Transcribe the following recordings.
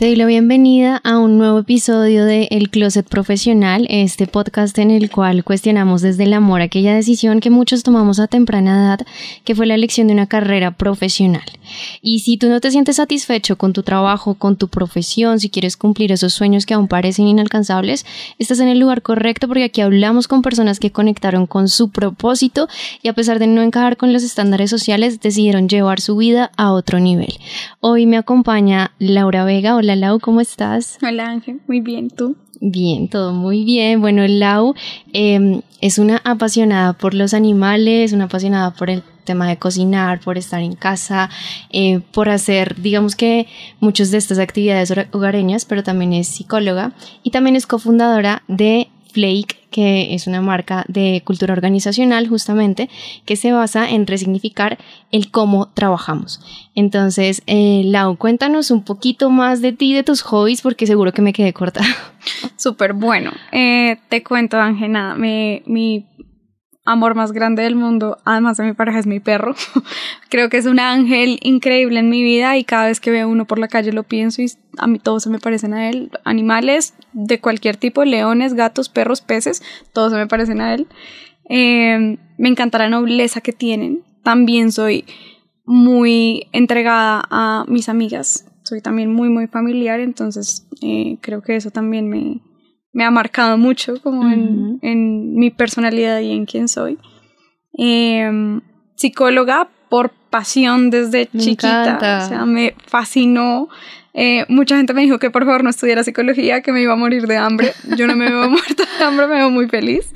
Te doy la bienvenida a un nuevo episodio de El Closet Profesional, este podcast en el cual cuestionamos desde el amor aquella decisión que muchos tomamos a temprana edad, que fue la elección de una carrera profesional. Y si tú no te sientes satisfecho con tu trabajo, con tu profesión, si quieres cumplir esos sueños que aún parecen inalcanzables, estás en el lugar correcto porque aquí hablamos con personas que conectaron con su propósito y a pesar de no encajar con los estándares sociales, decidieron llevar su vida a otro nivel. Hoy me acompaña Laura Vega. Hola Lau, ¿cómo estás? Hola Ángel, muy bien, ¿tú? Bien, todo muy bien. Bueno, Lau em, es una apasionada por los animales, una apasionada por el tema de cocinar, por estar en casa, eh, por hacer, digamos que muchas de estas actividades hogareñas, pero también es psicóloga y también es cofundadora de Flake, que es una marca de cultura organizacional justamente, que se basa en resignificar el cómo trabajamos. Entonces, eh, Lau, cuéntanos un poquito más de ti, de tus hobbies, porque seguro que me quedé corta. Súper bueno. Eh, te cuento, Ángel, nada, mi amor más grande del mundo, además de mi pareja, es mi perro. Creo que es un ángel increíble en mi vida y cada vez que veo uno por la calle lo pienso y a mí todos se me parecen a él. Animales de cualquier tipo, leones, gatos, perros, peces, todos se me parecen a él. Em, me encanta la nobleza que tienen. También soy muy entregada a mis amigas. Soy también muy, muy familiar, entonces eh, creo que eso también me, me ha marcado mucho como en, en, mi personalidad y en quién soy. Em, psicóloga por pasión desde chiquita, o sea, me fascinó. Eh, mucha gente me dijo que por favor no estudiara psicología, que me iba a morir de hambre. Yo no me veo muerta de hambre, me veo muy feliz.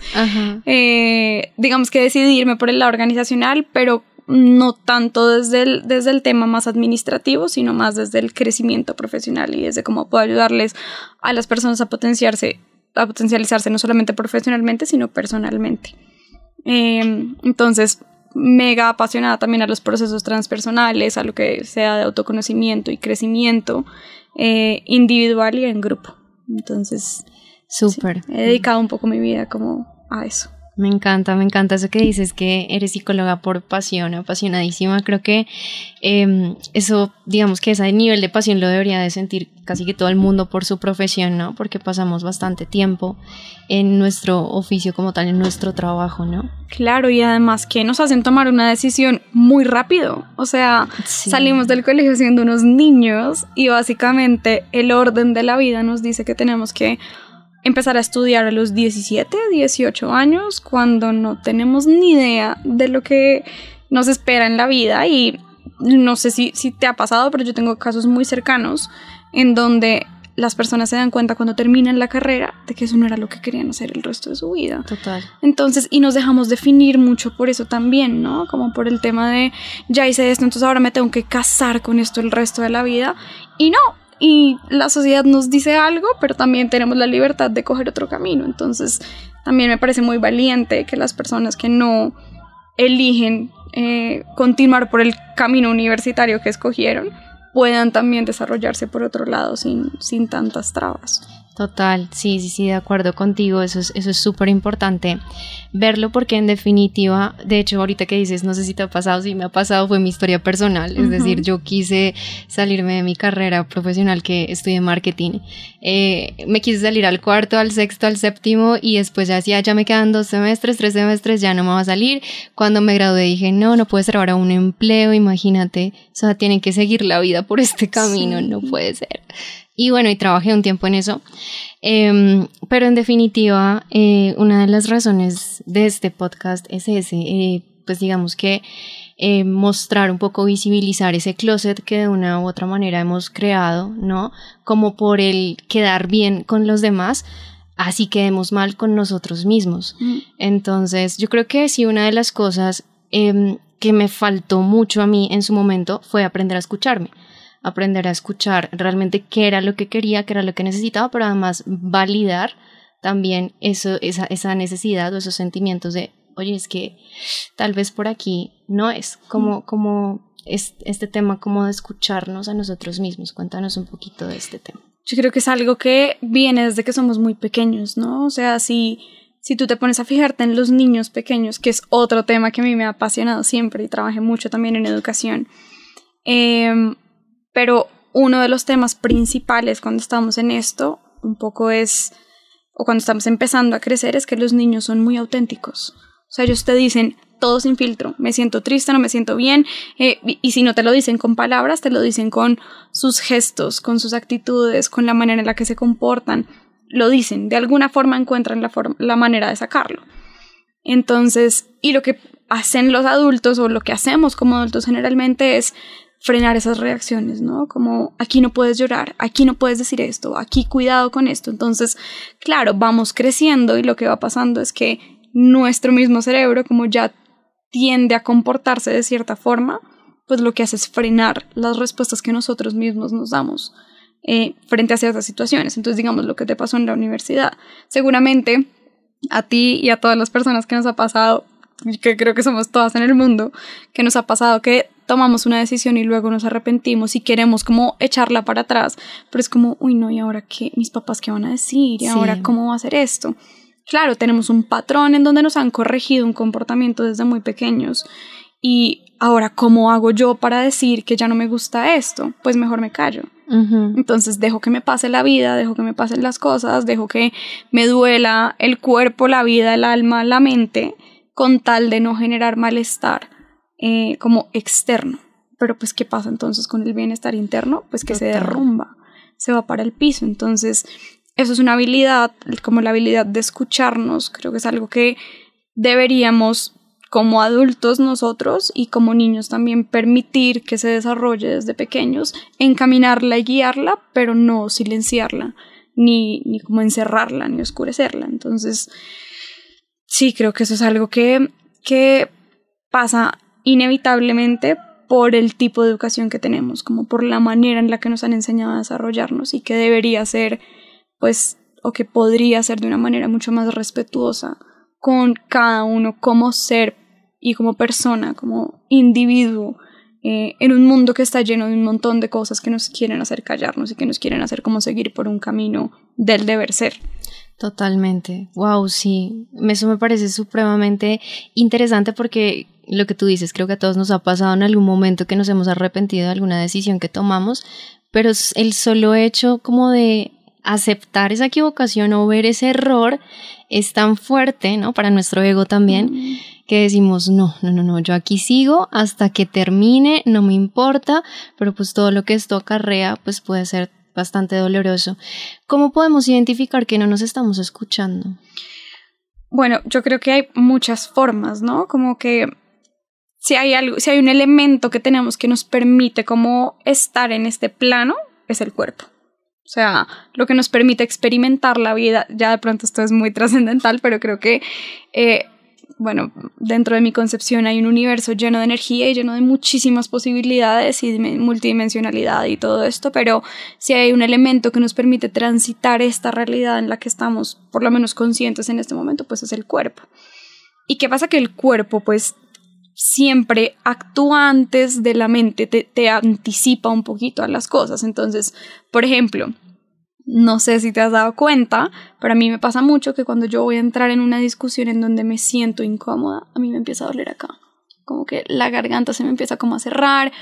Eh, digamos que decidí irme por el lado organizacional, pero no tanto desde el, desde el tema más administrativo, sino más desde el crecimiento profesional y desde cómo puedo ayudarles a las personas a potenciarse, a potencializarse no solamente profesionalmente, sino personalmente. Em, entonces, mega apasionada también a los procesos transpersonales, a lo que sea de autoconocimiento y crecimiento eh, individual y en grupo. Entonces, súper. he dedicado un poco mi vida como a eso. Me encanta, me encanta eso que dices, que eres psicóloga por pasión, apasionadísima. Creo que em, eso, digamos que ese nivel de pasión lo debería de sentir casi que todo el mundo por su profesión, ¿no? Porque pasamos bastante tiempo en nuestro oficio como tal, en nuestro trabajo, ¿no? Claro, y además que nos hacen tomar una decisión muy rápido. O sea, salimos del colegio siendo unos niños y básicamente el orden de la vida nos dice que tenemos que empezar a estudiar a los 17, 18 años, cuando no tenemos ni idea de lo que nos espera en la vida y no sé si, si te ha pasado, pero yo tengo casos muy cercanos en donde las personas se dan cuenta cuando terminan la carrera de que eso no era lo que querían hacer el resto de su vida. Total. Entonces, y nos dejamos definir mucho por eso también, ¿no? Como por el tema de, ya hice esto, entonces ahora me tengo que casar con esto el resto de la vida. Y no, y la sociedad nos dice algo, pero también tenemos la libertad de coger otro camino. Entonces, también me parece muy valiente que las personas que no eligen eh, continuar por el camino universitario que escogieron puedan también desarrollarse por otro lado sin, sin tantas trabas. Total, sí, sí, sí, de acuerdo contigo, eso es eso es súper importante verlo porque en definitiva, de hecho ahorita que dices, no sé si te ha pasado, si me ha pasado, fue mi historia personal, es decir, yo quise salirme de mi carrera profesional que estudié marketing, eh, me quise salir al cuarto, al sexto, al séptimo y después ya decía, ya me quedan dos semestres, tres semestres, ya no me va a salir, cuando me gradué dije, no, no puede ser ahora un empleo, imagínate, o sea, tienen que seguir la vida por este camino, no puede ser. Y bueno, y trabajé un tiempo en eso. Em, pero en definitiva, eh, una de las razones de este podcast es ese, eh, pues digamos que eh, mostrar un poco, visibilizar ese closet que de una u otra manera hemos creado, ¿no? Como por el quedar bien con los demás, así quedemos mal con nosotros mismos. Mm. Entonces, yo creo que sí, una de las cosas em, que me faltó mucho a mí en su momento fue aprender a escucharme aprender a escuchar realmente qué era lo que quería, qué era lo que necesitaba, pero además validar también eso, esa, esa necesidad o esos sentimientos de, oye, es que tal vez por aquí no es como, como este tema como de escucharnos a nosotros mismos. Cuéntanos un poquito de este tema. Yo creo que es algo que viene desde que somos muy pequeños, ¿no? O sea, si, si tú te pones a fijarte en los niños pequeños, que es otro tema que a mí me ha apasionado siempre y trabajé mucho también en educación, em, pero uno de los temas principales cuando estamos en esto, un poco es, o cuando estamos empezando a crecer, es que los niños son muy auténticos. O sea, ellos te dicen, todo sin filtro. Me siento triste, no me siento bien. Eh, y, si no te lo dicen con palabras, te lo dicen con sus gestos, con sus actitudes, con la manera en la que se comportan. Lo dicen, de alguna forma encuentran la, la manera de sacarlo. Entonces, y lo que hacen los adultos o lo que hacemos como adultos generalmente es frenar esas reacciones, ¿no? Como aquí no puedes llorar, aquí no puedes decir esto, aquí cuidado con esto. Entonces, claro, vamos creciendo y lo que va pasando es que nuestro mismo cerebro, como ya tiende a comportarse de cierta forma, pues lo que hace es frenar las respuestas que nosotros mismos nos damos eh, frente a ciertas situaciones. Entonces, digamos, lo que te pasó en la universidad. Seguramente a ti y a todas las personas que nos ha pasado, que creo que somos todas en el mundo, que nos ha pasado que tomamos una decisión y luego nos arrepentimos y queremos como echarla para atrás, pero es como, uy, no, ¿y ahora qué? ¿Mis papás qué van a decir? ¿Y ahora cómo va a ser esto? Claro, tenemos un patrón en donde nos han corregido un comportamiento desde muy pequeños y ahora, ¿cómo hago yo para decir que ya no me gusta esto? Pues mejor me callo. Entonces dejo que me pase la vida, dejo que me pasen las cosas, dejo que me duela el cuerpo, la vida, el alma, la mente, con tal de no generar malestar eh, como externo. Pero pues, ¿qué pasa entonces con el bienestar interno? Pues que se derrumba, se va para el piso. Entonces, eso es una habilidad, como la habilidad de escucharnos, creo que es algo que deberíamos como adultos nosotros y como niños también permitir que se desarrolle desde pequeños, encaminarla y guiarla, pero no silenciarla, ni, ni como encerrarla, ni oscurecerla. Entonces, sí, creo que eso es algo que, que pasa inevitablemente por el tipo de educación que tenemos, como por la manera en la que nos han enseñado a desarrollarnos y que debería ser pues, o que podría ser de una manera mucho más respetuosa con cada uno como ser y como persona, como individuo, eh, en un mundo que está lleno de un montón de cosas que nos quieren hacer callarnos y que nos quieren hacer como seguir por un camino del deber ser. Totalmente. Wow, sí. Eso me parece supremamente interesante porque lo que tú dices, creo que a todos nos ha pasado en algún momento que nos hemos arrepentido de alguna decisión que tomamos, pero el solo hecho como de aceptar esa equivocación o ver ese error es tan fuerte, ¿no? Para nuestro ego también, que decimos, no, no, no, no, yo aquí sigo hasta que termine, no me importa, pero pues todo lo que esto acarrea, pues puede ser bastante doloroso. ¿Cómo podemos identificar que no nos estamos escuchando? Bueno, yo creo que hay muchas formas, ¿no? Como que si hay algo, si hay un elemento que tenemos que nos permite como estar en este plano, es el cuerpo. O sea, lo que nos permite experimentar la vida, ya de pronto esto es muy trascendental, pero creo que, eh, bueno, dentro de mi concepción hay un universo lleno de energía y lleno de muchísimas posibilidades y multidimensionalidad y todo esto, pero si hay un elemento que nos permite transitar esta realidad en la que estamos, por lo menos conscientes en este momento, pues es el cuerpo. ¿Y qué pasa? Que el cuerpo, pues, siempre actúa antes de la mente, te, anticipa un poquito a las cosas. Entonces, por ejemplo, no sé si te has dado cuenta, pero a mí me pasa mucho que cuando yo voy a entrar en una discusión en donde me siento incómoda, a mí me empieza a doler acá. Como que la garganta se me empieza como a cerrar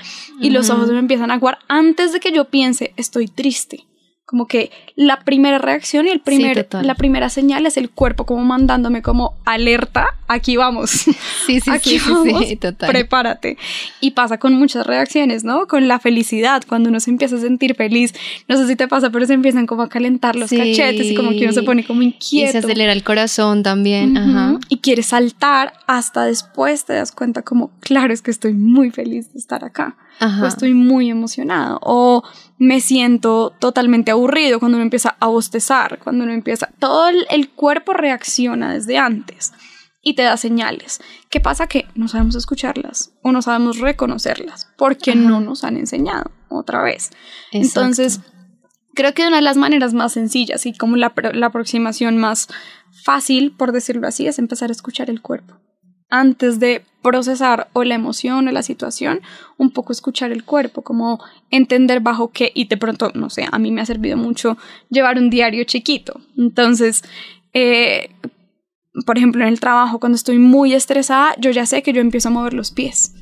y los ojos se me empiezan a aguar antes de que yo piense estoy triste como que la primera reacción y el primer, la primera señal es el cuerpo como mandándome como alerta, aquí vamos. Sí, sí, aquí sí, vamos, sí, total. Prepárate. Y pasa con muchas reacciones, ¿no? Con la felicidad, cuando uno se empieza a sentir feliz, no sé si te pasa, pero se empiezan como a calentar los cachetes y como que uno se pone como inquieto. Y se acelera el corazón también, Ajá. Y quiere saltar hasta después te das cuenta como, claro, es que estoy muy feliz de estar acá. Ajá. O estoy muy emocionado. O me siento totalmente aburrido cuando uno empieza a bostezar, cuando uno empieza, todo el, cuerpo reacciona desde antes y te da señales. ¿Qué pasa? Que no sabemos escucharlas o no sabemos reconocerlas porque no nos han enseñado otra vez. Entonces, creo que una de las maneras más sencillas y como la, la aproximación más fácil, por decirlo así, es empezar a escuchar el cuerpo antes de procesar o la emoción o la situación, un poco escuchar el cuerpo, como entender bajo qué, y de pronto, no sé, a mí me ha servido mucho llevar un diario chiquito. Entonces, eh, por ejemplo, en el trabajo, cuando estoy muy estresada, yo ya sé que yo empiezo a mover los pies.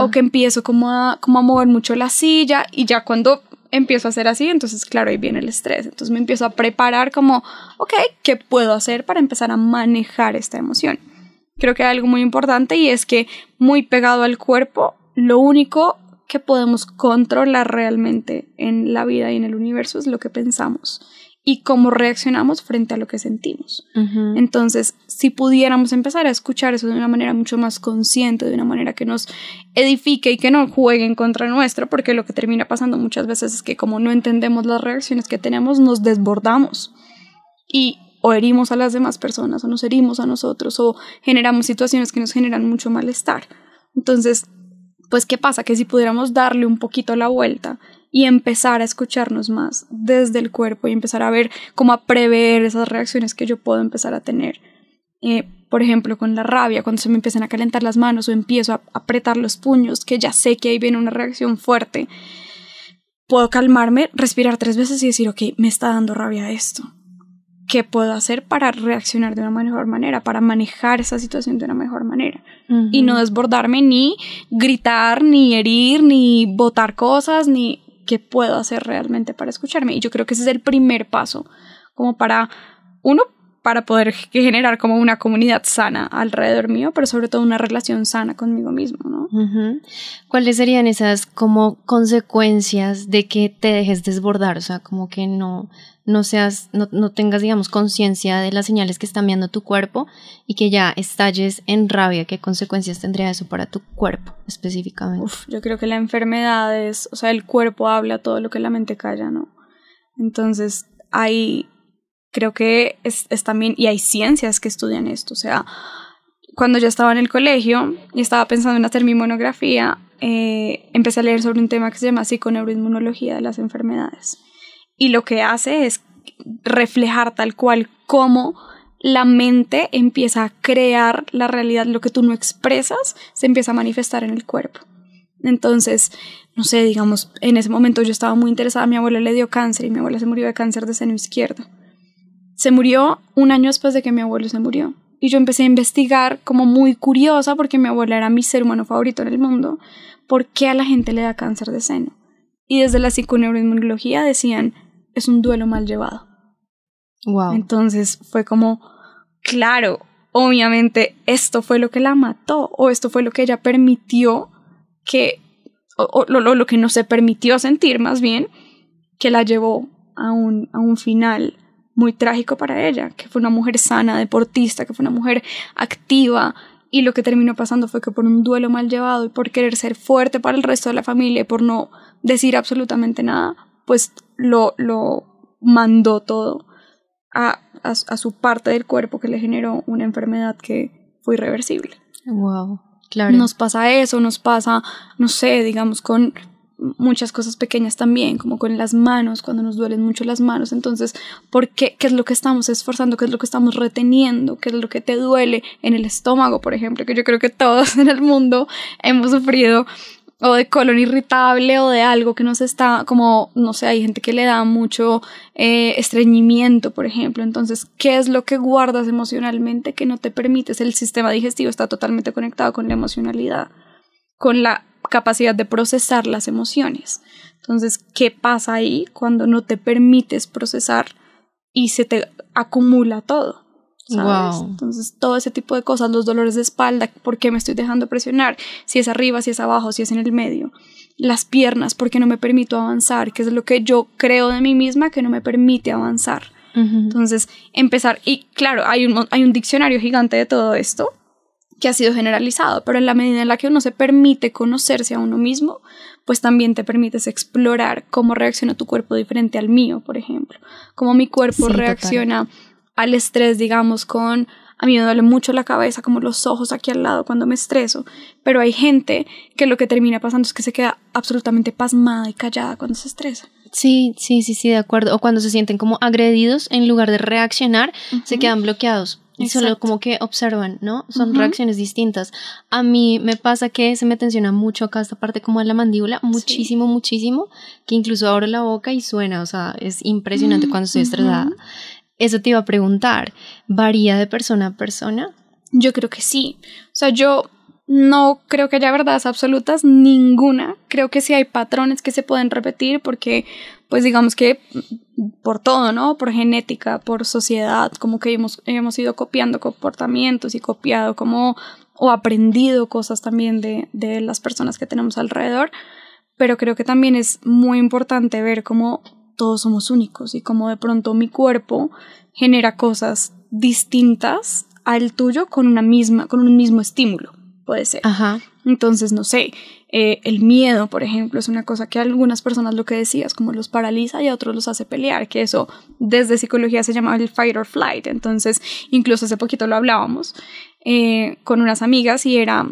O que empiezo como a, como a mover mucho la silla y ya cuando empiezo a hacer así, entonces claro, ahí viene el estrés. Entonces me empiezo a preparar como, ok, ¿qué puedo hacer para empezar a manejar esta emoción? Creo que hay algo muy importante y es que muy pegado al cuerpo, lo único que podemos controlar realmente en la vida y en el universo es lo que pensamos y cómo reaccionamos frente a lo que sentimos. Entonces, si pudiéramos empezar a escuchar eso de una manera mucho más consciente, de una manera que nos edifique y que no juegue en contra nuestra, porque lo que termina pasando muchas veces es que como no entendemos las reacciones que tenemos, nos desbordamos y o herimos a las demás personas, o nos herimos a nosotros, o generamos situaciones que nos generan mucho malestar. Entonces, pues, ¿qué pasa? Que si pudiéramos darle un poquito la vuelta y empezar a escucharnos más desde el cuerpo y empezar a ver cómo a prever esas reacciones que yo puedo empezar a tener. Eh, por ejemplo, con la rabia, cuando se me empiezan a calentar las manos o empiezo a apretar los puños, que ya sé que ahí viene una reacción fuerte, puedo calmarme, respirar tres veces y decir, ok, me está dando rabia esto. ¿Qué puedo hacer para reaccionar de una mejor manera, para manejar esa situación de una mejor manera? Y no desbordarme ni gritar, ni herir, ni botar cosas, ni qué puedo hacer realmente para escucharme. Y yo creo que ese es el primer paso, como para, uno, para poder generar como una comunidad sana alrededor mío, pero sobre todo una relación sana conmigo mismo, ¿no? ¿Cuáles serían esas como consecuencias de que te dejes desbordar? O sea, como que no, no seas, no, no tengas, digamos, conciencia de las señales que está enviando tu cuerpo y que ya estalles en rabia, ¿qué consecuencias tendría eso para tu cuerpo específicamente? Uf, yo creo que la enfermedad es, o sea, el cuerpo habla todo lo que la mente calla, ¿no? Entonces, hay, creo que es, es también, y hay ciencias que estudian esto, o sea, cuando yo estaba en el colegio y estaba pensando en hacer mi monografía, eh, empecé a leer sobre un tema que se llama psiconeuroinmunología de las enfermedades y lo que hace es reflejar tal cual cómo la mente empieza a crear la realidad, lo que tú no expresas se empieza a manifestar en el cuerpo. Entonces, no sé, digamos, en ese momento yo estaba muy interesada, mi abuela le dio cáncer y mi abuela se murió de cáncer de seno izquierdo. Se murió un año después de que mi abuelo se murió. Y yo empecé a investigar como muy curiosa porque mi abuela era mi ser humano favorito en el mundo, por qué a la gente le da cáncer de seno. Y desde la psiconeuroinmunología decían, es un duelo mal llevado. Wow. Entonces fue como, claro, obviamente esto fue lo que la mató o esto fue lo que ella permitió que, o, lo, lo, que no se permitió sentir más bien, que la llevó a un, a un final muy trágico para ella, que fue una mujer sana, deportista, que fue una mujer activa, y lo que terminó pasando fue que por un duelo mal llevado y por querer ser fuerte para el resto de la familia y por no decir absolutamente nada, pues lo, lo mandó todo a, a, su parte del cuerpo que le generó una enfermedad que fue irreversible. Wow, claro. Nos pasa eso, nos pasa, no sé, digamos, con muchas cosas pequeñas también, como con las manos, cuando nos duelen mucho las manos. Entonces, ¿por qué? ¿Qué es lo que estamos esforzando? ¿Qué es lo que estamos reteniendo? ¿Qué es lo que te duele en el estómago, por ejemplo? Que yo creo que todos en el mundo hemos sufrido o de colon irritable o de algo que nos está como, no sé, hay gente que le da mucho eh, estreñimiento, por ejemplo. Entonces, ¿qué es lo que guardas emocionalmente que no te permites? El sistema digestivo está totalmente conectado con la emocionalidad, con la capacidad de procesar las emociones. Entonces, ¿qué pasa ahí cuando no te permites procesar y se te acumula todo? Entonces, todo ese tipo de cosas, los dolores de espalda, ¿por qué me estoy dejando presionar? Si es arriba, si es abajo, si es en el medio. Las piernas, ¿por qué no me permito avanzar? ¿Qué es lo que yo creo de mí misma que no me permite avanzar? Entonces, empezar, y claro, hay un, hay un diccionario gigante de todo esto que ha sido generalizado, pero en la medida en la que uno se permite conocerse a uno mismo, pues también te permites explorar cómo reacciona tu cuerpo diferente al mío, por ejemplo, cómo mi cuerpo reacciona al estrés, digamos, con a mí me duele mucho la cabeza, como los ojos aquí al lado cuando me estreso, pero hay gente que lo que termina pasando es que se queda absolutamente pasmada y callada cuando se estresa. Sí, sí, sí, sí, de acuerdo. O cuando se sienten como agredidos, en lugar de reaccionar, se quedan bloqueados Y solo como que observan, ¿no? Son reacciones distintas. A mí me pasa que se me tensiona mucho acá esta parte como de la mandíbula, muchísimo, muchísimo, que incluso abro la boca y suena, o sea, es impresionante cuando estoy estresada. Eso te iba a preguntar, ¿varía de persona a persona? Yo creo que sí. O sea, yo no creo que haya verdades absolutas, ninguna. Creo que sí hay patrones que se pueden repetir porque, pues digamos que por todo, ¿no? Por genética, por sociedad, como que hemos, hemos ido copiando comportamientos y copiado como o aprendido cosas también de, de las personas que tenemos alrededor. Pero creo que también es muy importante ver cómo todos somos únicos y cómo de pronto mi cuerpo genera cosas distintas al tuyo con una misma, con un mismo estímulo puede ser. Ajá. Entonces, no sé, eh, el miedo, por ejemplo, es una cosa que a algunas personas lo que decías, como los paraliza y a otros los hace pelear, que eso desde psicología se llama el fight or flight. Entonces, incluso hace poquito lo hablábamos eh, con unas amigas y era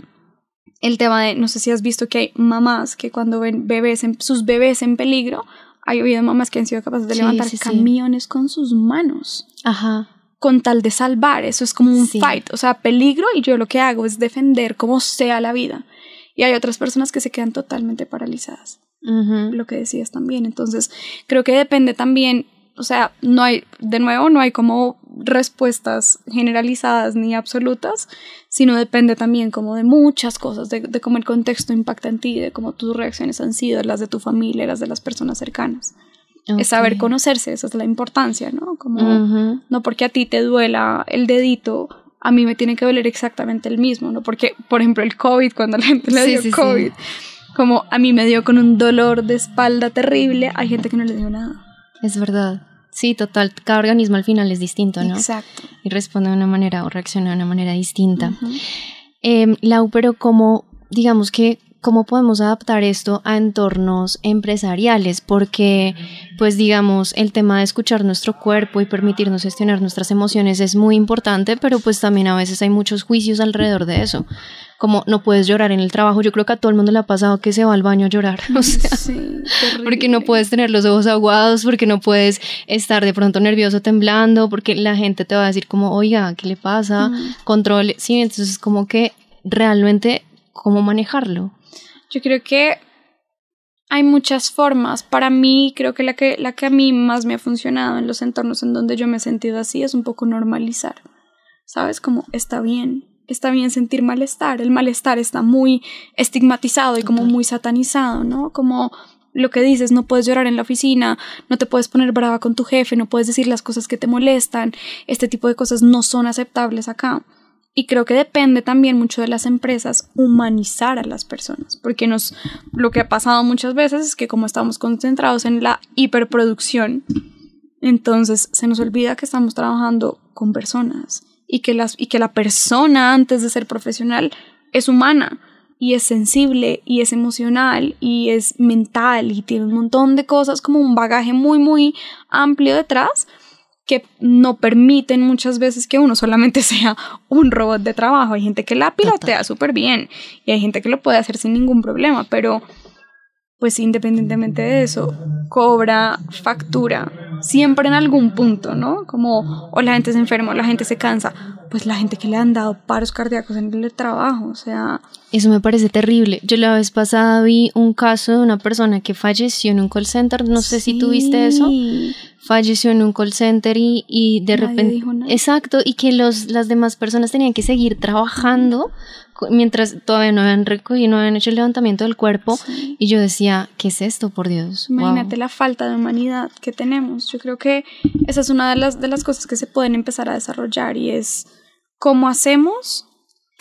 el tema de, no sé si has visto que hay mamás que cuando ven bebés sus bebés en peligro, hay habido mamás que han sido capaces de levantar camiones con sus manos. Ajá con tal de salvar. Eso es como un fight, o sea, peligro y yo lo que hago es defender como sea la vida. Y hay otras personas que se quedan totalmente paralizadas. Lo que decías también. Entonces, creo que depende también, o sea, no hay, de nuevo, no hay como respuestas generalizadas ni absolutas, sino depende también como de muchas cosas, de, de cómo el contexto impacta en ti, de cómo tus reacciones han sido, las de tu familia, las de las personas cercanas. Es saber conocerse, esa es la importancia, ¿no? Como no porque a ti te duela el dedito, a mí me tiene que doler exactamente el mismo, ¿no? Porque, por ejemplo, el COVID, cuando la gente le dio COVID, como a mí me dio con un dolor de espalda terrible, hay gente que no le dio nada. Es verdad. Sí, total. Cada organismo al final es distinto, ¿no? Exacto. Y responde de una manera o reacciona de una manera distinta. Em, Lau, pero como, digamos que ¿Cómo podemos adaptar esto a entornos empresariales? Porque, pues digamos, el tema de escuchar nuestro cuerpo y permitirnos gestionar nuestras emociones es muy importante, pero pues también a veces hay muchos juicios alrededor de eso. Como no puedes llorar en el trabajo, yo creo que a todo el mundo le ha pasado que se va al baño a llorar, o sea, porque no puedes tener los ojos aguados, porque no puedes estar de pronto nervioso temblando, porque la gente te va a decir como, oiga, ¿qué le pasa? Controle, sí, entonces como que realmente, ¿cómo manejarlo? Yo creo que hay muchas formas. Para mí, creo que la, que la que a mí más me ha funcionado en los entornos en donde yo me he sentido así es un poco normalizar. ¿Sabes? Como está bien, está bien sentir malestar. El malestar está muy estigmatizado y como muy satanizado, ¿no? Como lo que dices, no puedes llorar en la oficina, no te puedes poner brava con tu jefe, no puedes decir las cosas que te molestan, este tipo de cosas no son aceptables acá. Y creo que depende también mucho de las empresas humanizar a las personas, porque nos lo que ha pasado muchas veces es que como estamos concentrados en la hiperproducción, entonces se nos olvida que estamos trabajando con personas y que las y que la persona antes de ser profesional es humana y es sensible y es emocional y es mental y tiene un montón de cosas como un bagaje muy muy amplio detrás que no permiten muchas veces que uno solamente sea un robot de trabajo. Hay gente que la pilotea súper bien y hay gente que lo puede hacer sin ningún problema, pero pues independientemente de eso, cobra factura siempre en algún punto, ¿no? Como o la gente se enferma o la gente se cansa, pues la gente que le han dado paros cardíacos en el trabajo, o sea... Eso me parece terrible. Yo la vez pasada vi un caso de una persona que falleció en un call center, no sé si tuviste eso falleció en un call center y, y de repente... Exacto, y que los, las demás personas tenían que seguir trabajando mientras todavía no habían recogido, no habían hecho el levantamiento del cuerpo. Y yo decía, ¿qué es esto, por Dios? Imagínate la falta de humanidad que tenemos. Yo creo que esa es una de las, de las cosas que se pueden empezar a desarrollar y es cómo hacemos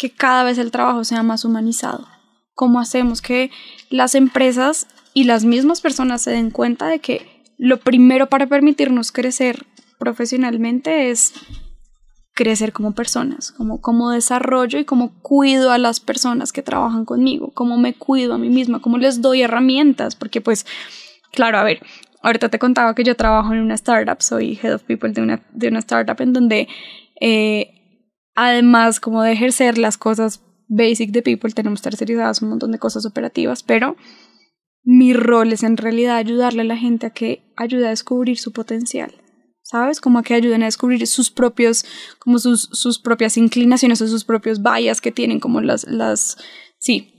que cada vez el trabajo sea más humanizado. Cómo hacemos que las empresas y las mismas personas se den cuenta de que lo primero para permitirnos crecer profesionalmente es crecer como personas, como, como desarrollo y como cuido a las personas que trabajan conmigo, cómo me cuido a mí misma, cómo les doy herramientas, porque pues, claro, a ver, ahorita te contaba que yo trabajo en una startup, soy head of people de una, de una startup en donde eh, además como de ejercer las cosas basic de people, tenemos tercerizadas un montón de cosas operativas, pero mi rol es en realidad ayudarle a la gente a que ayude a descubrir su potencial. ¿sabes? Como a que ayuden a descubrir sus propios, como sus, sus propias inclinaciones o sus propios vallas que tienen, como las, las, sí,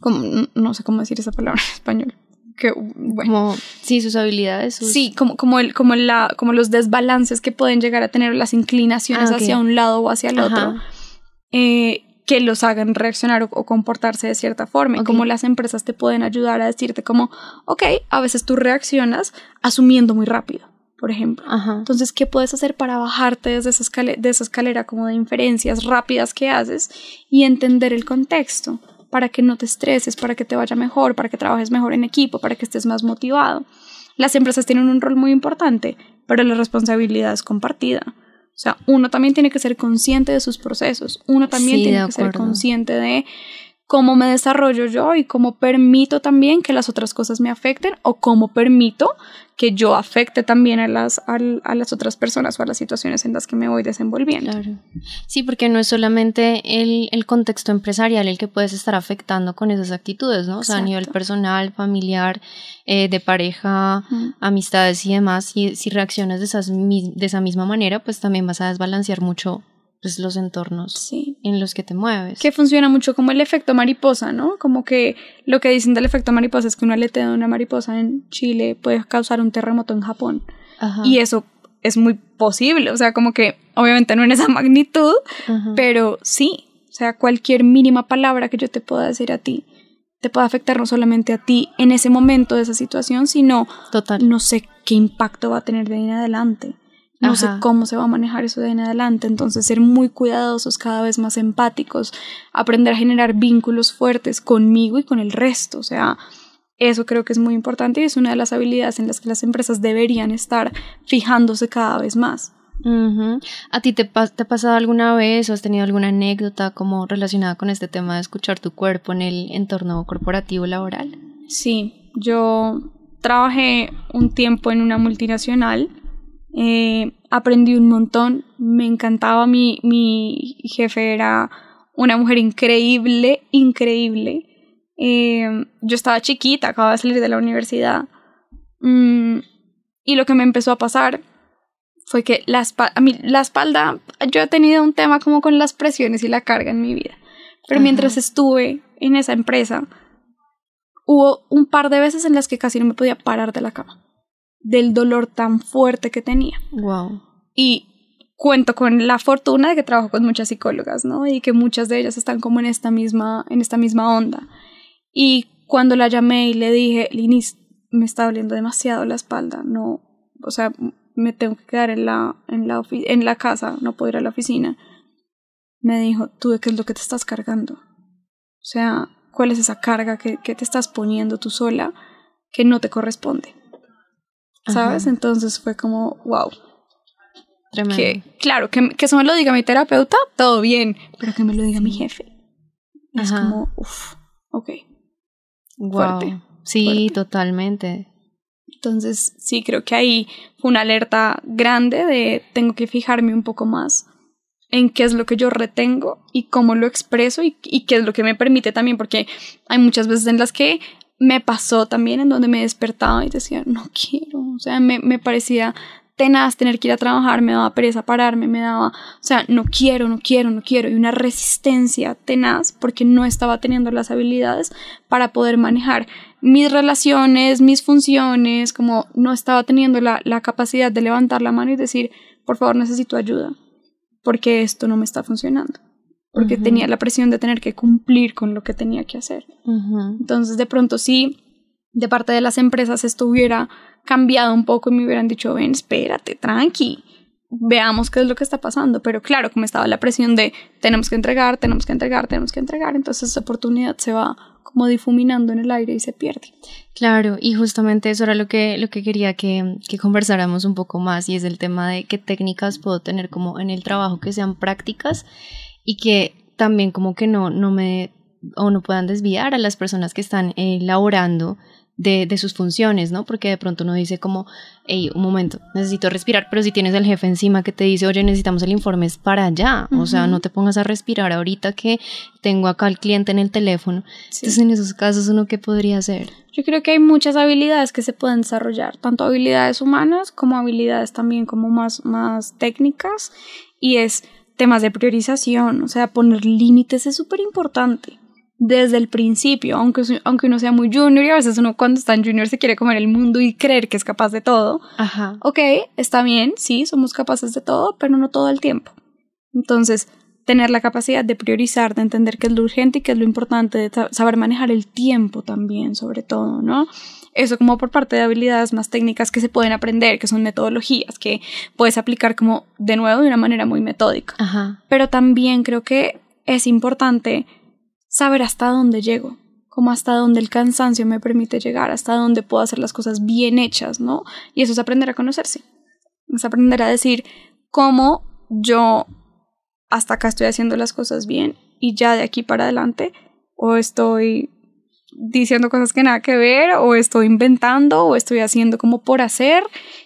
como, no sé cómo decir esa palabra en español. Que, bueno. Como, sí, sus habilidades. Sus... Sí, como, como, el, como, la, como los desbalances que pueden llegar a tener las inclinaciones Ah, hacia un lado o hacia el otro. Eh, que los hagan reaccionar o, o comportarse de cierta forma. Y como las empresas te pueden ayudar a decirte como, ok, a veces tú reaccionas asumiendo muy rápido, por ejemplo. Ajá. Entonces, ¿qué puedes hacer para bajarte desde esa, de esa escalera como de inferencias rápidas que haces y entender el contexto para que no te estreses, para que te vaya mejor, para que trabajes mejor en equipo, para que estés más motivado? Las empresas tienen un rol muy importante, pero la responsabilidad es compartida. O sea, uno también tiene que ser consciente de sus procesos, uno también Sí, tiene que ser consciente de cómo me desarrollo yo y cómo permito también que las otras cosas me afecten o cómo permito que yo afecte también a las, a las otras personas o a las situaciones en las que me voy desenvolviendo. Claro. Sí, porque no es solamente el, el contexto empresarial el que puedes estar afectando con esas actitudes, ¿no? O sea, a nivel personal, familiar, eh, de pareja, amistades y demás. Y si reaccionas de, esas, de esa misma manera, pues también vas a desbalancear mucho pues, los entornos Sí. en los que te mueves. Que funciona mucho como el efecto mariposa, ¿no? Como que lo que dicen del efecto mariposa es que un aleteo de una mariposa en Chile puede causar un terremoto en Japón. Ajá. Y eso es muy posible, o sea, como que obviamente no en esa magnitud, Ajá. pero sí, o sea, cualquier mínima palabra que yo te pueda decir a ti te puede afectar no solamente a ti en ese momento de esa situación, sino Total. no sé qué impacto va a tener de ahí en adelante. No sé cómo se va a manejar eso de en adelante. Entonces, ser muy cuidadosos, cada vez más empáticos, aprender a generar vínculos fuertes conmigo y con el resto. O sea, eso creo que es muy importante y es una de las habilidades en las que las empresas deberían estar fijándose cada vez más. ¿A ti te, pa- te ha pasado alguna vez o has tenido alguna anécdota como relacionada con este tema de escuchar tu cuerpo en el entorno corporativo laboral? Sí, yo trabajé un tiempo en una multinacional, eh, aprendí un montón, me encantaba, mi, mi jefe era una mujer increíble, increíble. Eh, yo estaba chiquita, acababa de salir de la universidad. Mm, y lo que me empezó a pasar fue que la, a mí, la espalda, yo he tenido un tema como con las presiones y la carga en mi vida. Pero Ajá. mientras estuve en esa empresa, hubo un par de veces en las que casi no me podía parar de la cama, del dolor tan fuerte que tenía. Wow. Y cuento con la fortuna de que trabajo con muchas psicólogas, ¿no? Y que muchas de ellas están como en esta misma, en esta misma onda. Y cuando la llamé y le dije, Linis, me está doliendo demasiado la espalda, no, o sea, me tengo que quedar en la, en la, ofi- en la casa, no puedo ir a la oficina. Me dijo, ¿tú de qué es lo que te estás cargando? O sea, ¿cuál es esa carga que, que te estás poniendo tú sola que no te corresponde? ¿Sabes? Ajá. Entonces fue como, wow, Tremendo. que, claro, que, que eso me lo diga mi terapeuta, todo bien, pero que me lo diga mi jefe. Es Ajá. como, uff, ok. Wow. fuerte, Sí, fuerte. totalmente. Entonces, sí, creo que ahí fue una alerta grande de tengo que fijarme un poco más en qué es lo que yo retengo y cómo lo expreso y, y qué es lo que me permite también, porque hay muchas veces en las que me pasó también en donde me despertaba y decía, no quiero, o sea, me, me parecía tenaz tener que ir a trabajar, me daba pereza pararme, me daba, o sea, no quiero, no quiero, no quiero, y una resistencia tenaz porque no estaba teniendo las habilidades para poder manejar mis relaciones, mis funciones, como no estaba teniendo la, la capacidad de levantar la mano y decir, por favor, necesito ayuda, porque esto no me está funcionando, porque tenía la presión de tener que cumplir con lo que tenía que hacer. Entonces, de pronto sí, de parte de las empresas esto hubiera cambiado un poco y me hubieran dicho, ven, espérate, tranqui, veamos qué es lo que está pasando. Pero claro, como estaba la presión de tenemos que entregar, tenemos que entregar, tenemos que entregar, entonces esa oportunidad se va como difuminando en el aire y se pierde. Claro, y justamente eso era lo que, lo que quería que, que conversáramos un poco más y es el tema de qué técnicas puedo tener como en el trabajo que sean prácticas y que también como que no, no me o no puedan desviar a las personas que están eh, laborando de, de, sus funciones, ¿no? Porque de pronto uno dice como, hey, un momento, necesito respirar, pero si tienes el jefe encima que te dice, oye, necesitamos el informe, es para allá, o sea, no te pongas a respirar ahorita que tengo acá al cliente en el teléfono. Entonces, en esos casos, ¿uno qué podría hacer? Yo creo que hay muchas habilidades que se pueden desarrollar, tanto habilidades humanas como habilidades también como más, más técnicas, y es temas de priorización, o sea, poner límites es súper importante desde el principio, aunque, aunque uno sea muy junior y a veces uno cuando está en junior se quiere comer el mundo y creer que es capaz de todo. Ajá. Ok, está bien, sí, somos capaces de todo, pero no todo el tiempo. Entonces, tener la capacidad de priorizar, de entender qué es lo urgente y qué es lo importante, de saber manejar el tiempo también, sobre todo, ¿no? Eso como por parte de habilidades más técnicas que se pueden aprender, que son metodologías que puedes aplicar como de nuevo de una manera muy metódica. Ajá. Pero también creo que es importante saber hasta dónde llego, como hasta dónde el cansancio me permite llegar, hasta dónde puedo hacer las cosas bien hechas, ¿no? Y eso es aprender a conocerse, es aprender a decir cómo yo hasta acá estoy haciendo las cosas bien y ya de aquí para adelante o estoy diciendo cosas que nada que ver o estoy inventando o estoy haciendo como por hacer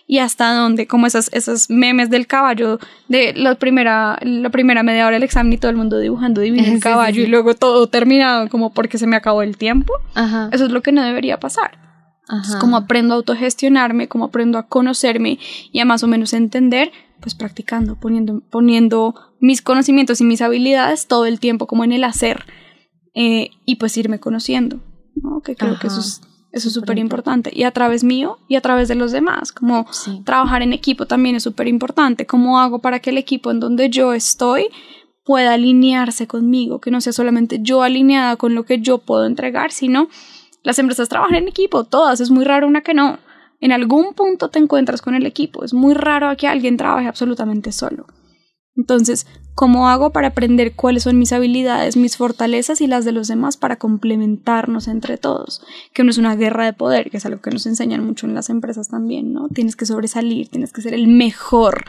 y hasta dónde, como esas, esos memes del caballo de la primera, la primera media hora del examen y todo el mundo dibujando divino el caballo y luego todo terminado como porque se me acabó el tiempo. Ajá. Eso es lo que no debería pasar. Ajá. Es como aprendo a autogestionarme, como aprendo a conocerme y a más o menos entender, pues practicando, poniendo, poniendo mis conocimientos y mis habilidades todo el tiempo como en el hacer eh, y pues irme conociendo. ¿No? Que creo que eso es eso es súper importante. Y a través mío y a través de los demás. Como Sí. trabajar en equipo también es súper importante. ¿Cómo hago para que el equipo en donde yo estoy pueda alinearse conmigo? Que no sea solamente yo alineada con lo que yo puedo entregar, sino las empresas trabajan en equipo, todas. Es muy raro una que no. En algún punto te encuentras con el equipo. Es muy raro que alguien trabaje absolutamente solo. Entonces, ¿cómo hago para aprender cuáles son mis habilidades, mis fortalezas y las de los demás para complementarnos entre todos? Que no es una guerra de poder, que es algo que nos enseñan mucho en las empresas también, ¿no? Tienes que sobresalir, tienes que ser el mejor.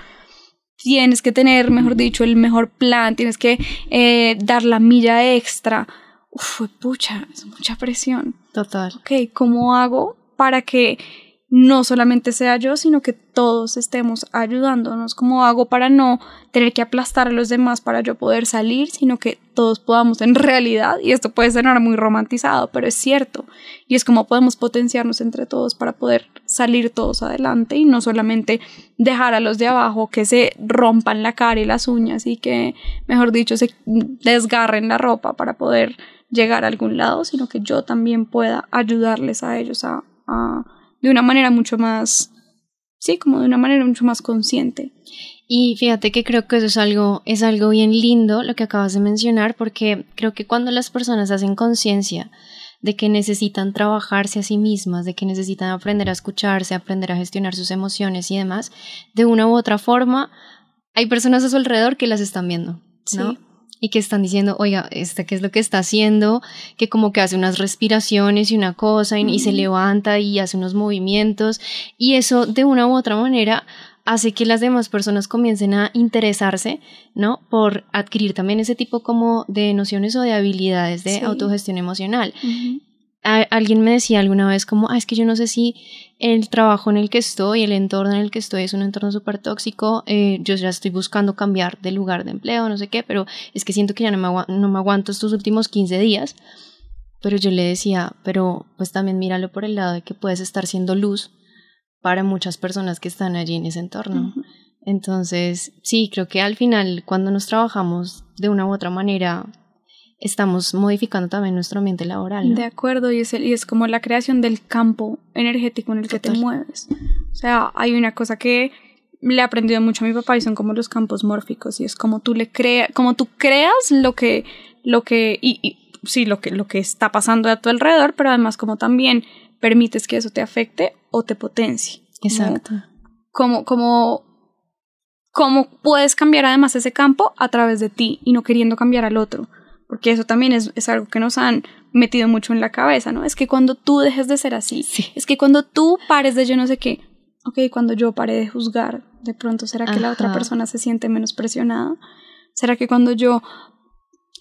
Tienes que tener, mejor dicho, el mejor plan, tienes que eh, dar la milla extra. Uf, pucha, es mucha presión. Total. Ok, ¿cómo hago para que no solamente sea yo, sino que todos estemos ayudándonos? ¿Cómo hago para no tener que aplastar a los demás para yo poder salir, sino que todos podamos en realidad, y esto puede sonar muy romantizado, pero es cierto, y es como podemos potenciarnos entre todos para poder salir todos adelante y no solamente dejar a los de abajo que se rompan la cara y las uñas y que, mejor dicho, se desgarren la ropa para poder llegar a algún lado, sino que yo también pueda ayudarles a ellos a, a de una manera mucho más, sí, como de una manera mucho más consciente. Y fíjate que creo que eso es algo, es algo bien lindo lo que acabas de mencionar, porque creo que cuando las personas hacen conciencia de que necesitan trabajarse a sí mismas, de que necesitan aprender a escucharse, aprender a gestionar sus emociones y demás, de una u otra forma, hay personas a su alrededor que las están viendo, ¿no? Sí. Y que están diciendo, oiga, ¿esta qué es lo que está haciendo? Que como que hace unas respiraciones y una cosa y, y se levanta y hace unos movimientos. Y eso de una u otra manera hace que las demás personas comiencen a interesarse, ¿no? Por adquirir también ese tipo como de nociones o de habilidades de Sí. autogestión emocional. Alguien me decía alguna vez como, ah, es que yo no sé si el trabajo en el que estoy, el entorno en el que estoy es un entorno súper tóxico, eh, yo ya estoy buscando cambiar de lugar de empleo, no sé qué, pero es que siento que ya no me, no me aguanto estos últimos 15 días. Pero yo le decía, pero pues también míralo por el lado de que puedes estar siendo luz para muchas personas que están allí en ese entorno. Entonces, sí, creo que al final, cuando nos trabajamos de una u otra manera, estamos modificando también nuestro ambiente laboral. ¿no? De acuerdo, y es, el- y es como la creación del campo energético en el que te Total. mueves. O sea, hay una cosa que le he aprendido mucho a mi papá y son como los campos mórficos y es como tú le creas, como tú creas lo que, lo que, y, y sí, lo que, lo que está pasando a tu alrededor, pero además como también permites que eso te afecte o te potencie. Como- Exacto. como, como, cómo puedes cambiar además ese campo a través de ti y no queriendo cambiar al otro. Porque eso también es, es algo que nos han metido mucho en la cabeza, ¿no? Es que cuando tú dejes de ser así, Sí. es que cuando tú pares de yo no sé qué, ok, cuando yo pare de juzgar, de pronto será que la otra persona se siente menos presionada. ¿Será que cuando yo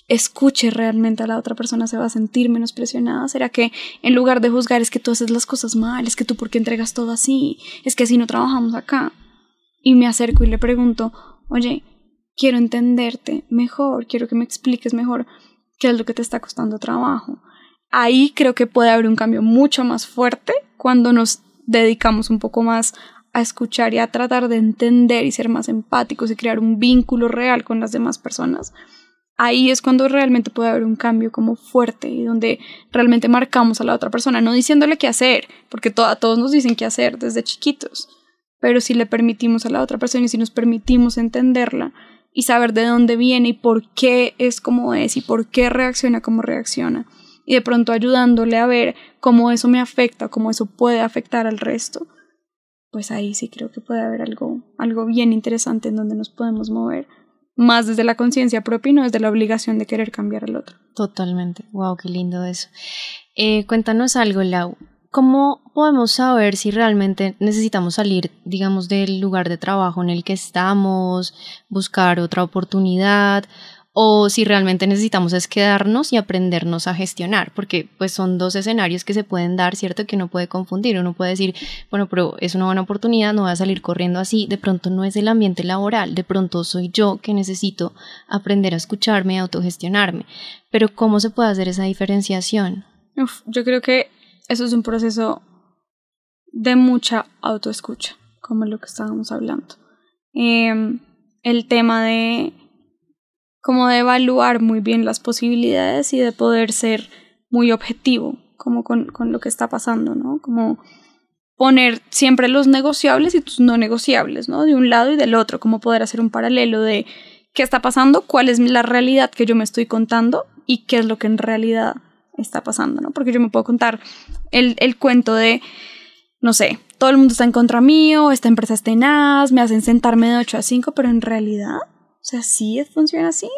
escuche realmente a la otra persona se va a sentir menos presionada? ¿Será que en lugar de juzgar es que tú haces las cosas mal, es que tú por qué entregas todo así, es que así no trabajamos acá? Y me acerco y le pregunto, oye, quiero entenderte mejor, quiero que me expliques mejor qué es lo que te está costando trabajo. Ahí creo que puede haber un cambio mucho más fuerte cuando nos dedicamos un poco más a escuchar y a tratar de entender y ser más empáticos y crear un vínculo real con las demás personas ahí es cuando realmente puede haber un cambio como fuerte y donde realmente marcamos a la otra persona, no diciéndole qué hacer, porque a todos nos dicen qué hacer desde chiquitos, pero si le permitimos a la otra persona y si nos permitimos entenderla y saber de dónde viene y por qué es como es y por qué reacciona como reacciona y de pronto ayudándole a ver cómo eso me afecta, cómo eso puede afectar al resto, pues ahí sí creo que puede haber algo, algo bien interesante en donde nos podemos mover más desde la conciencia propia y no desde la obligación de querer cambiar al otro. Totalmente. Wow, qué lindo eso. Eh, cuéntanos algo, Lau. ¿Cómo podemos saber si realmente necesitamos salir, digamos, del lugar de trabajo en el que estamos, buscar otra oportunidad o si realmente necesitamos es quedarnos y aprendernos a gestionar, porque pues son dos escenarios que se pueden dar, ¿cierto? Que uno puede confundir, uno puede decir, bueno, pero es una buena oportunidad, no voy a salir corriendo así, de pronto no es el ambiente laboral, de pronto soy yo que necesito aprender a escucharme, a autogestionarme, pero ¿cómo se puede hacer esa diferenciación? yo creo que eso es un proceso de mucha autoescucha, como lo que estábamos hablando. Em, el tema de como de evaluar muy bien las posibilidades y de poder ser muy objetivo como con, con lo que está pasando, ¿no? Como poner siempre los negociables y tus no negociables, ¿no? De un lado y del otro, como poder hacer un paralelo de qué está pasando, cuál es la realidad que yo me estoy contando y qué es lo que en realidad está pasando, ¿no? Porque yo me puedo contar el, el cuento de, no sé, todo el mundo está en contra mío, esta empresa es tenaz, me hacen sentarme de 8 a 5, pero en realidad o sea, ¿sí funciona así?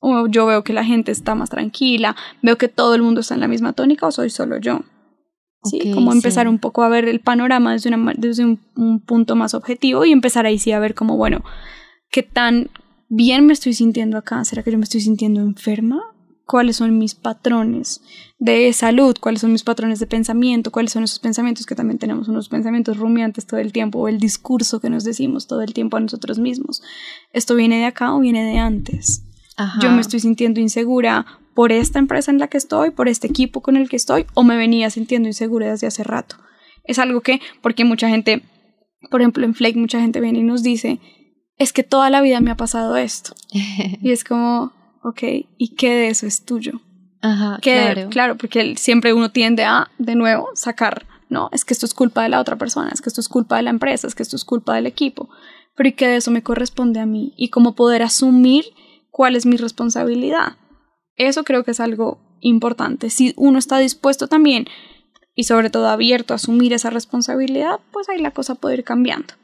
O yo veo que la gente está más tranquila, veo que todo el mundo está en la misma tónica o soy solo yo. Sí, como empezar un poco a ver el panorama desde, una, desde un, un, punto más objetivo y empezar ahí sí a ver como, bueno, qué tan bien me estoy sintiendo acá, ¿será que yo me estoy sintiendo enferma? Cuáles son mis patrones de salud, cuáles son mis patrones de pensamiento, cuáles son esos pensamientos que también tenemos unos pensamientos rumiantes todo el tiempo o el discurso que nos decimos todo el tiempo a nosotros mismos. ¿Esto viene de acá o viene de antes? Yo me estoy sintiendo insegura por esta empresa en la que estoy, por este equipo con el que estoy o me venía sintiendo insegura desde hace rato. Es algo que, porque mucha gente, por ejemplo en Flake, mucha gente viene y nos dice, es que toda la vida me ha pasado esto. y es como, ok, ¿y qué de eso es tuyo? Ajá, claro. Claro, porque siempre uno tiende a, de nuevo, sacar, no, es que esto es culpa de la otra persona, es que esto es culpa de la empresa, es que esto es culpa del equipo, pero ¿y qué de eso me corresponde a mí? Y cómo poder asumir cuál es mi responsabilidad. Eso creo que es algo importante. Si uno está dispuesto también y sobre todo abierto a asumir esa responsabilidad, pues ahí la cosa puede ir cambiando.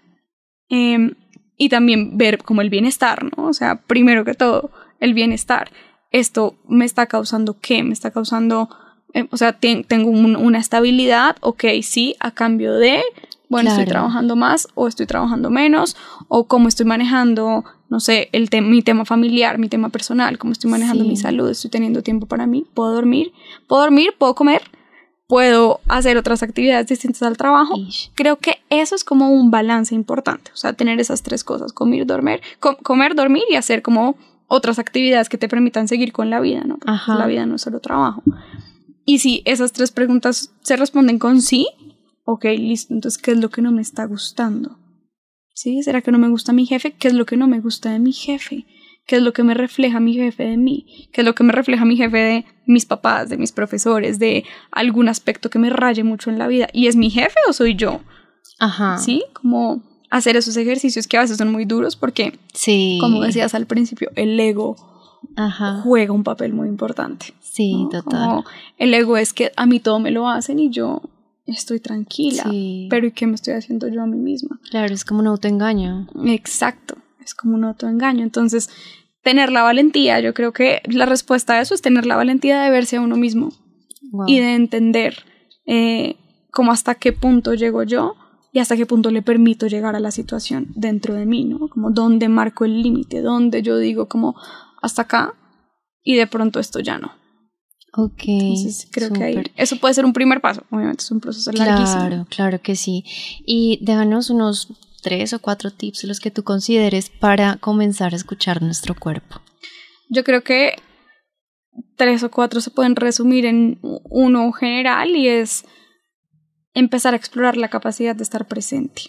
Em, y también ver como el bienestar, ¿no? O sea, primero que todo, el bienestar. Esto me está causando qué? Me está causando, eh, o sea, tengo una estabilidad, ok, sí, a cambio de, bueno, estoy trabajando más o estoy trabajando menos, o cómo estoy manejando, no sé, el mi tema familiar, mi tema personal, cómo estoy manejando mi salud, estoy teniendo tiempo para mí, puedo dormir, puedo dormir, puedo comer, puedo hacer otras actividades distintas al trabajo. Creo que eso es como un balance importante, o sea, tener esas tres cosas, comer, dormir, comer, dormir y hacer como otras actividades que te permitan seguir con la vida, ¿no? Porque la vida no es solo trabajo. Y si esas tres preguntas se responden con sí, ok, listo, entonces, ¿qué es lo que no me está gustando? ¿Sí? ¿Será que no me gusta mi jefe? ¿Qué es lo que no me gusta de mi jefe? ¿Qué es lo que me refleja mi jefe de mí? ¿Qué es lo que me refleja mi jefe de mis papás, de mis profesores, de algún aspecto que me raye mucho en la vida? ¿Y es mi jefe o soy yo? Ajá. ¿Sí? Como hacer esos ejercicios que a veces son muy duros porque, sí. como decías al principio, el ego juega un papel muy importante. Sí, total. el ego es que a mí todo me lo hacen y yo estoy tranquila, pero ¿y qué me estoy haciendo yo a mí misma? Claro, es como un autoengaño. Exacto, es como un autoengaño. Entonces, tener la valentía, yo creo que la respuesta a eso es tener la valentía de verse a uno mismo y de entender eh, cómo hasta qué punto llego yo y hasta qué punto le permito llegar a la situación dentro de mí, ¿no? Como dónde marco el límite, dónde yo digo como hasta acá y de pronto esto ya no. Ok. Entonces creo que ahí, eso puede ser un primer paso. Obviamente es un proceso larguísimo. Claro, claro que sí. Y déjanos unos tres o cuatro tips los que tú consideres para comenzar a escuchar nuestro cuerpo. Yo creo que tres o cuatro se pueden resumir en uno general y es empezar a explorar la capacidad de estar presente,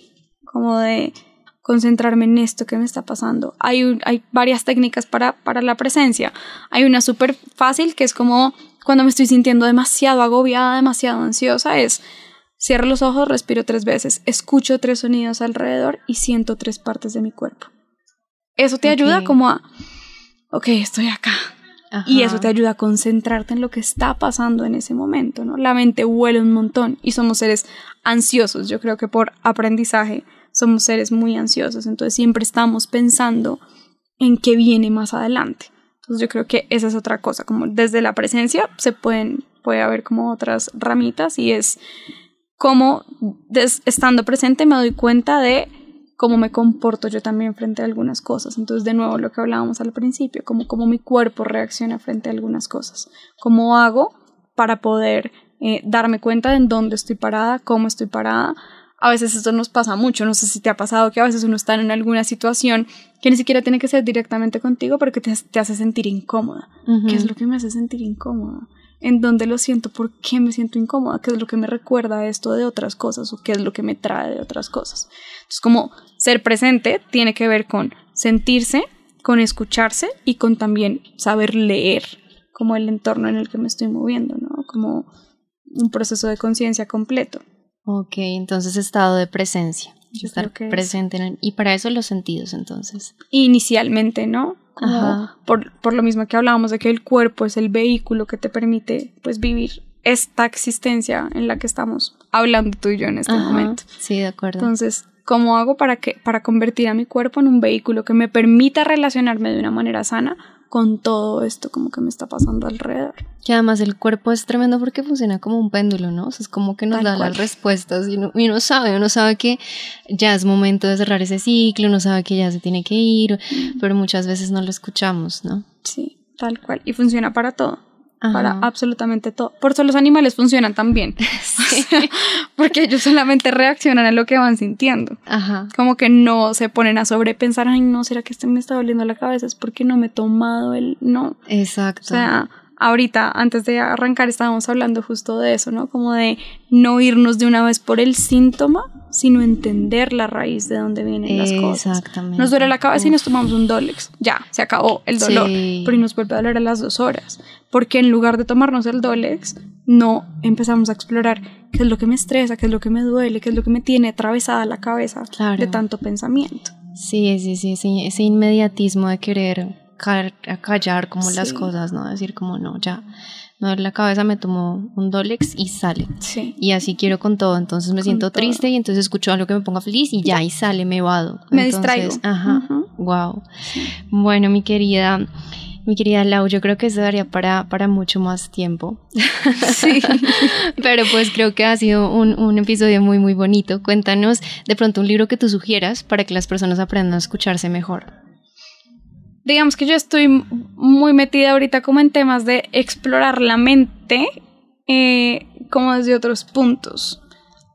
como de concentrarme en esto que me está pasando. Hay, hay varias técnicas para, para la presencia. Hay una súper fácil que es como cuando me estoy sintiendo demasiado agobiada, demasiado ansiosa, es cierro los ojos, respiro tres veces, escucho tres sonidos alrededor y siento tres partes de mi cuerpo. Eso te ayuda como a, ok, estoy acá. Y eso te ayuda a concentrarte en lo que está pasando en ese momento, ¿no? La mente huele un montón y somos seres ansiosos. Yo creo que por aprendizaje somos seres muy ansiosos, entonces siempre estamos pensando en qué viene más adelante. Entonces yo creo que esa es otra cosa, como desde la presencia se pueden, puede haber como otras ramitas y es como estando presente me doy cuenta de cómo me comporto yo también frente a algunas cosas. Entonces, de nuevo, lo que hablábamos al principio, como cómo mi cuerpo reacciona frente a algunas cosas. Cómo hago para poder eh, darme cuenta de en dónde estoy parada, cómo estoy parada, a veces esto nos pasa mucho, no sé si te ha pasado que a veces uno está en alguna situación que ni siquiera tiene que ser directamente contigo, pero que te, hace sentir incómoda. ¿Qué es lo que me hace sentir incómoda? ¿En dónde lo siento? ¿Por qué me siento incómoda? ¿Qué es lo que me recuerda esto de otras cosas o qué es lo que me trae de otras cosas? Entonces, como ser presente tiene que ver con sentirse, con escucharse y con también saber leer como el entorno en el que me estoy moviendo, ¿no? Como un proceso de conciencia completo. Ok, entonces estado de presencia. Estar presente y para eso los sentidos entonces. Inicialmente, ¿no? Por, por lo mismo que hablábamos de que el cuerpo es el vehículo que te permite pues vivir esta existencia en la que estamos hablando tú y yo en este momento. Sí, de acuerdo. Entonces, ¿cómo hago para que para convertir a mi cuerpo en un vehículo que me permita relacionarme de una manera sana con todo esto como que me está pasando alrededor. Que además el cuerpo es tremendo porque funciona como un péndulo, ¿no? O sea, es como que nos da las respuestas y uno, sabe, uno sabe que ya es momento de cerrar ese ciclo, uno sabe que ya se tiene que ir, pero muchas veces no lo escuchamos, ¿no? Sí, tal cual. Y funciona para todo para absolutamente todo. Por eso los animales funcionan tan bien. porque ellos solamente reaccionan a lo que van sintiendo. Ajá. Como que no se ponen a sobrepensar, ay, no, ¿será que este me está doliendo la cabeza? Es porque no me he tomado el... No. Exacto. O sea, ahorita, antes de arrancar, estábamos hablando justo de eso, ¿no? Como de no irnos de una vez por el síntoma, sino entender la raíz de dónde vienen las cosas. Exactamente. Nos duele la cabeza y nos tomamos un Dolex. Ya, se acabó el dolor. Pero y nos vuelve a doler a las dos horas. Porque en lugar de tomarnos el Dolex, no empezamos a explorar qué es lo que me estresa, qué es lo que me duele, qué es lo que me tiene atravesada la cabeza de tanto pensamiento. Sí, sí, sí, sí, ese inmediatismo de querer a callar como las cosas, ¿no? Decir como no, ya, no la cabeza me tomo un Dolex y sale. Sí. Y así quiero con todo, entonces me siento triste y entonces escucho algo que me ponga feliz y ya, y sale, me vado. Me distraigo. Ajá, wow. Bueno, mi querida... Mi querida Lau, yo creo que eso daría para, para mucho más tiempo. Sí. Pero pues creo que ha sido un, un, episodio muy, muy bonito. Cuéntanos de pronto un libro que tú sugieras para que las personas aprendan a escucharse mejor digamos que yo estoy muy metida ahorita como en temas de explorar la mente eh, como desde otros puntos.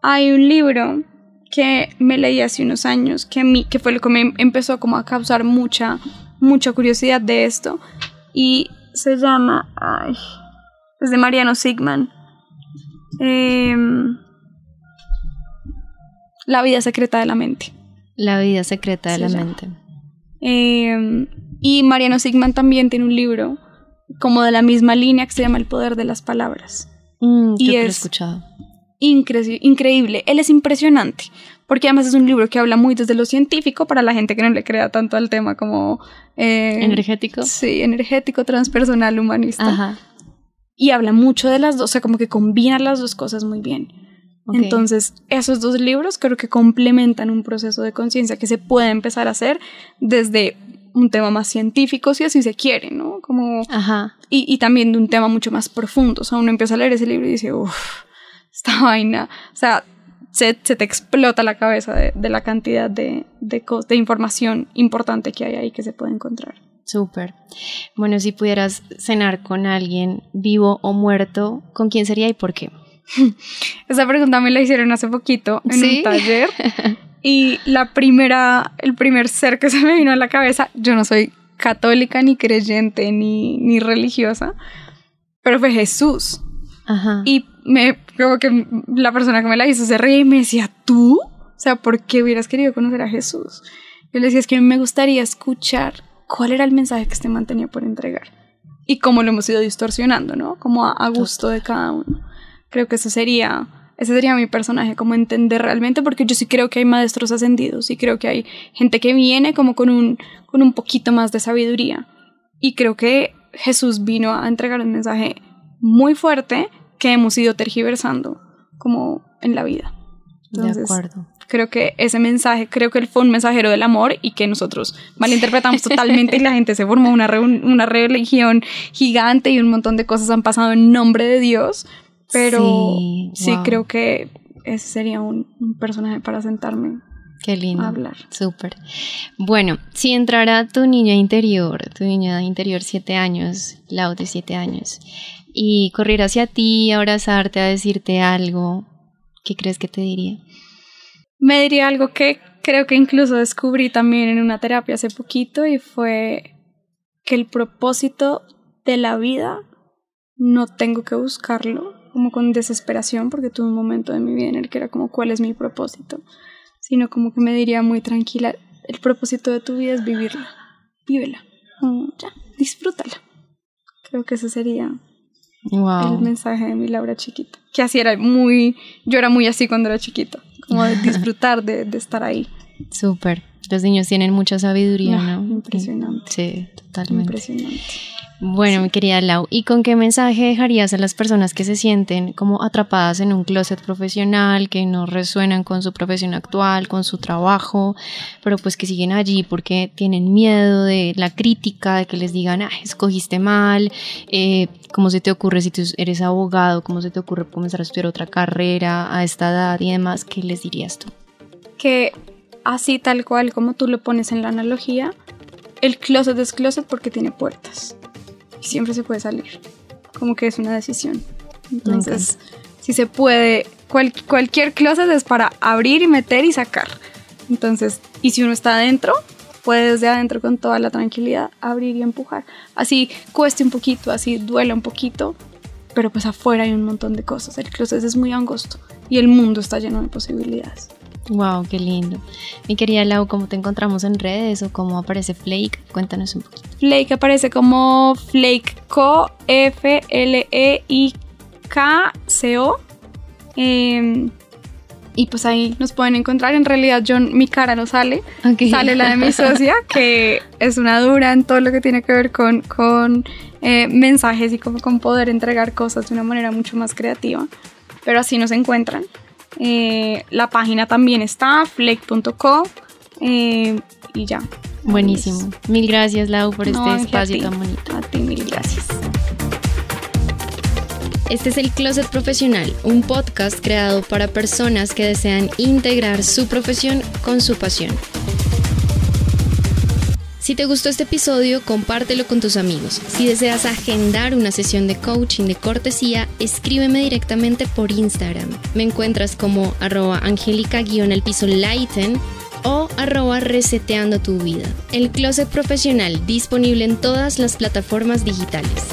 Hay un libro que me leí hace unos años que, a mí, que fue lo que me empezó como a causar mucha, mucha curiosidad de esto y se llama, ay, es de Mariano Sigman. Em, la vida secreta de la mente. La vida secreta de la mente. Eh, y Mariano Sigman también tiene un libro como de la misma línea que se llama El poder de las palabras. Mm, y es escuchado. increíble. Él es impresionante, porque además es un libro que habla muy desde lo científico para la gente que no le crea tanto al tema como... Eh, energético. Sí, energético, transpersonal, humanista. Ajá. Y habla mucho de las dos, o sea, como que combina las dos cosas muy bien. Entonces, esos dos libros creo que complementan un proceso de conciencia que se puede empezar a hacer desde un tema más científico, si así se quiere, ¿no? Como, Ajá. Y, y, también de un tema mucho más profundo. O sea, uno empieza a leer ese libro y dice, uff, esta vaina. O sea, se, se te explota la cabeza de, de la cantidad de, de, de, información importante que hay ahí que se puede encontrar. Súper. Bueno, si pudieras cenar con alguien vivo o muerto, ¿con quién sería y por qué? Esa pregunta me la hicieron hace poquito en un taller. Y la primera, el primer ser que se me vino a la cabeza, yo no soy católica, ni creyente, ni, ni religiosa, pero fue Jesús. Ajá. Y me, creo que la persona que me la hizo se reía y me decía, ¿tú? O sea, ¿por qué hubieras querido conocer a Jesús? Yo le decía, es que me gustaría escuchar cuál era el mensaje que este man tenía por entregar y cómo lo hemos ido distorsionando, ¿no? Como a, gusto de cada uno. Creo que eso sería, ese sería mi personaje, como entender realmente, porque yo sí creo que hay maestros ascendidos y creo que hay gente que viene como con un, con un poquito más de sabiduría. Y creo que Jesús vino a entregar un mensaje muy fuerte que hemos ido tergiversando como en la vida. de acuerdo. Creo que ese mensaje, creo que él fue un mensajero del amor y que nosotros malinterpretamos totalmente y la gente se formó una, una religión gigante y un montón de cosas han pasado en nombre de Dios, pero sí, creo que ese sería un, personaje para sentarme Qué lindo. A hablar. Súper. Bueno, si entrara tu niña interior, tu niña interior siete años, Lau de siete años, y corriera hacia ti, a abrazarte, a decirte algo, ¿qué crees que te diría? Me diría algo que creo que incluso descubrí también en una terapia hace poquito y fue que el propósito de la vida no tengo que buscarlo como con desesperación porque tuve un momento de mi vida en el que era como cuál es mi propósito, sino como que me diría muy tranquila, el propósito de tu vida es vivirla, vívela, ya, disfrútala. Creo que ese sería el mensaje de mi Laura chiquita, que así era muy, yo era muy así cuando era chiquita como de disfrutar de, de estar ahí. Súper. Los niños tienen mucha sabiduría, ¿no? Impresionante. Sí, totalmente. Impresionante. Bueno, mi querida Lau, ¿y con qué mensaje dejarías a las personas que se sienten como atrapadas en un closet profesional, que no resuenan con su profesión actual, con su trabajo, pero pues que siguen allí porque tienen miedo de la crítica, de que les digan, ah, escogiste mal, eh, cómo se te ocurre si tú eres abogado, cómo se te ocurre comenzar a estudiar otra carrera a esta edad y demás, ¿qué les dirías tú? Que así tal cual como tú lo pones en la analogía, el closet es closet porque tiene puertas siempre se puede salir. Como que es una decisión. Entonces, si se puede, cualquier closet es para abrir y meter y sacar. Entonces, y si uno está adentro, puede desde adentro con toda la tranquilidad abrir y empujar. Así cueste un poquito, así duela un poquito, pero pues afuera hay un montón de cosas. El closet es muy angosto y el mundo está lleno de posibilidades. Wow, qué lindo. Mi querida Lau, ¿cómo te encontramos en redes o cómo aparece Flake? Cuéntanos un poquito. Flake aparece como FlakeCo, F-L-E-I-K-C-O. Em, y pues ahí nos pueden encontrar. En realidad, yo, mi cara no sale. Sale la de mi socia, que es una dura en todo lo que tiene que ver con, con eh, mensajes y como con poder entregar cosas de una manera mucho más creativa. Pero así nos encuentran. Eh, la página también está, flake.co. Eh, y ya. Buenísimo. Mil gracias, Lau, por este espacio tan bonito. A ti, mil gracias. Este es el Closet Profesional, un podcast creado para personas que desean integrar su profesión con su pasión. Si te gustó este episodio, compártelo con tus amigos. Si deseas agendar una sesión de coaching de cortesía, escríbeme directamente por Instagram. Me encuentras como arroba angélica-el piso lighten o arroba reseteando tu vida. El closet profesional disponible en todas las plataformas digitales.